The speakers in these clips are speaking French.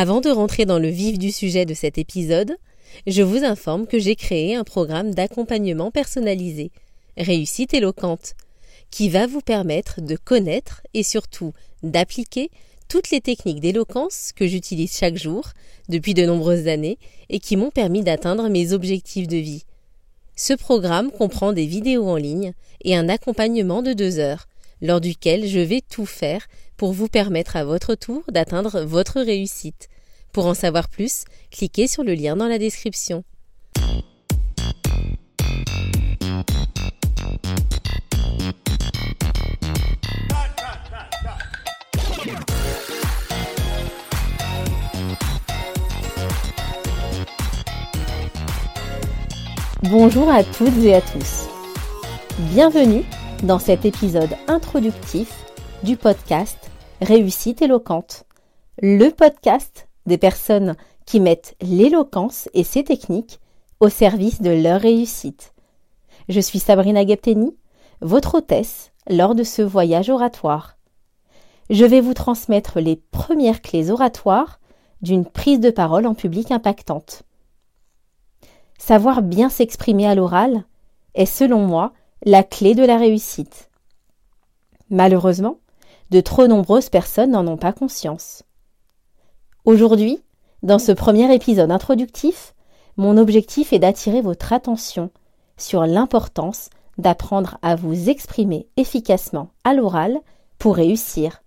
Avant de rentrer dans le vif du sujet de cet épisode, je vous informe que j'ai créé un programme d'accompagnement personnalisé, Réussite éloquente, qui va vous permettre de connaître et surtout d'appliquer toutes les techniques d'éloquence que j'utilise chaque jour depuis de nombreuses années et qui m'ont permis d'atteindre mes objectifs de vie. Ce programme comprend des vidéos en ligne et un accompagnement de deux heures, lors duquel je vais tout faire pour vous permettre à votre tour d'atteindre votre réussite. Pour en savoir plus, cliquez sur le lien dans la description. Bonjour à toutes et à tous. Bienvenue dans cet épisode introductif du podcast Réussite éloquente, le podcast des personnes qui mettent l'éloquence et ses techniques au service de leur réussite. Je suis Sabrina Gepteni, votre hôtesse lors de ce voyage oratoire. Je vais vous transmettre les premières clés oratoires d'une prise de parole en public impactante. Savoir bien s'exprimer à l'oral est, selon moi, la clé de la réussite. Malheureusement, de trop nombreuses personnes n'en ont pas conscience. Aujourd'hui, dans ce premier épisode introductif, mon objectif est d'attirer votre attention sur l'importance d'apprendre à vous exprimer efficacement à l'oral pour réussir.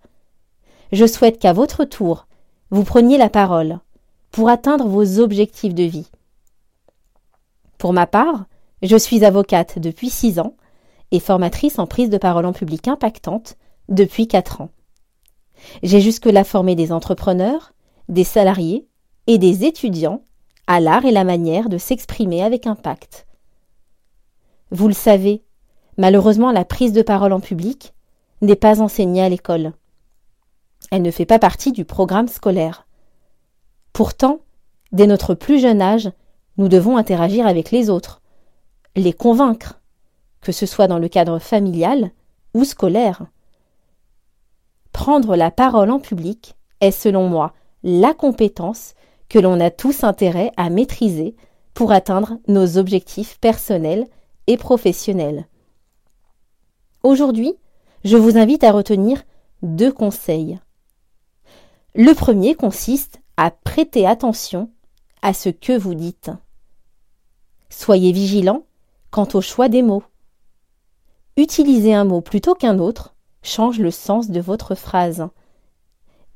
Je souhaite qu'à votre tour, vous preniez la parole pour atteindre vos objectifs de vie. Pour ma part, je suis avocate depuis six ans et formatrice en prise de parole en public impactante depuis quatre ans. J'ai jusque-là formé des entrepreneurs, des salariés et des étudiants à l'art et la manière de s'exprimer avec impact. Vous le savez, malheureusement la prise de parole en public n'est pas enseignée à l'école. Elle ne fait pas partie du programme scolaire. Pourtant, dès notre plus jeune âge, nous devons interagir avec les autres, les convaincre, que ce soit dans le cadre familial ou scolaire. Prendre la parole en public est, selon moi, la compétence que l'on a tous intérêt à maîtriser pour atteindre nos objectifs personnels et professionnels. Aujourd'hui, je vous invite à retenir deux conseils. Le premier consiste à prêter attention à ce que vous dites. Soyez vigilant quant au choix des mots. Utiliser un mot plutôt qu'un autre change le sens de votre phrase,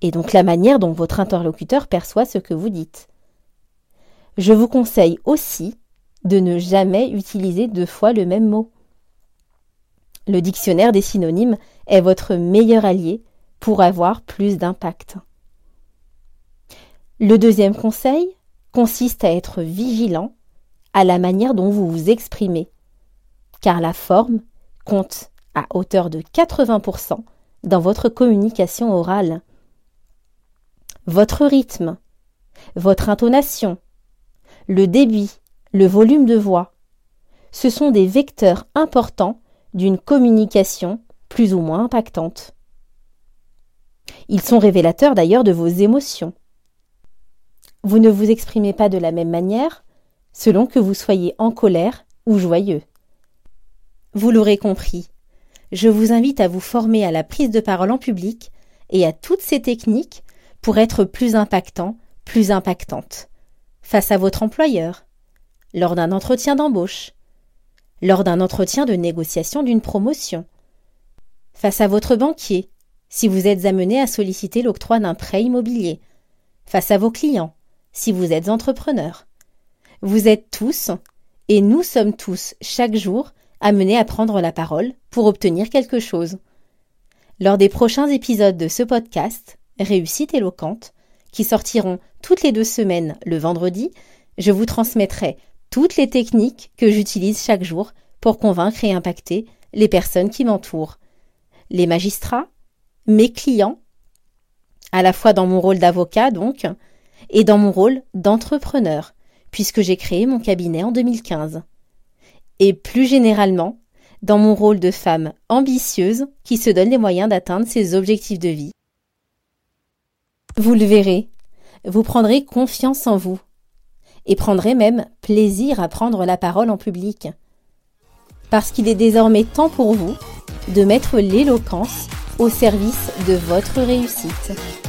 et donc la manière dont votre interlocuteur perçoit ce que vous dites. Je vous conseille aussi de ne jamais utiliser deux fois le même mot. Le dictionnaire des synonymes est votre meilleur allié pour avoir plus d'impact. Le deuxième conseil consiste à être vigilant à la manière dont vous vous exprimez, car la forme compte à hauteur de 80% dans votre communication orale. Votre rythme, votre intonation, le débit, le volume de voix, ce sont des vecteurs importants d'une communication plus ou moins impactante. Ils sont révélateurs d'ailleurs de vos émotions. Vous ne vous exprimez pas de la même manière selon que vous soyez en colère ou joyeux. Vous l'aurez compris, je vous invite à vous former à la prise de parole en public et à toutes ces techniques pour être plus impactant, plus impactante, face à votre employeur, lors d'un entretien d'embauche, lors d'un entretien de négociation d'une promotion, face à votre banquier, si vous êtes amené à solliciter l'octroi d'un prêt immobilier, face à vos clients, si vous êtes entrepreneur. Vous êtes tous, et nous sommes tous, chaque jour, amenés à prendre la parole pour obtenir quelque chose. Lors des prochains épisodes de ce podcast, Réussite éloquente, qui sortiront toutes les deux semaines le vendredi, je vous transmettrai toutes les techniques que j'utilise chaque jour pour convaincre et impacter les personnes qui m'entourent. Les magistrats, mes clients, à la fois dans mon rôle d'avocat donc, et dans mon rôle d'entrepreneur, puisque j'ai créé mon cabinet en 2015. Et plus généralement, dans mon rôle de femme ambitieuse qui se donne les moyens d'atteindre ses objectifs de vie. Vous le verrez, vous prendrez confiance en vous et prendrez même plaisir à prendre la parole en public. Parce qu'il est désormais temps pour vous de mettre l'éloquence au service de votre réussite.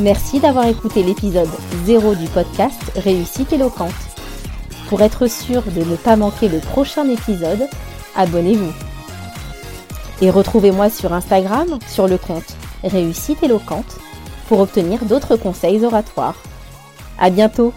Merci d'avoir écouté l'épisode 0 du podcast Réussite éloquente. Pour être sûr de ne pas manquer le prochain épisode, abonnez-vous. Et retrouvez-moi sur Instagram sur le compte Réussite éloquente pour obtenir d'autres conseils oratoires. À bientôt!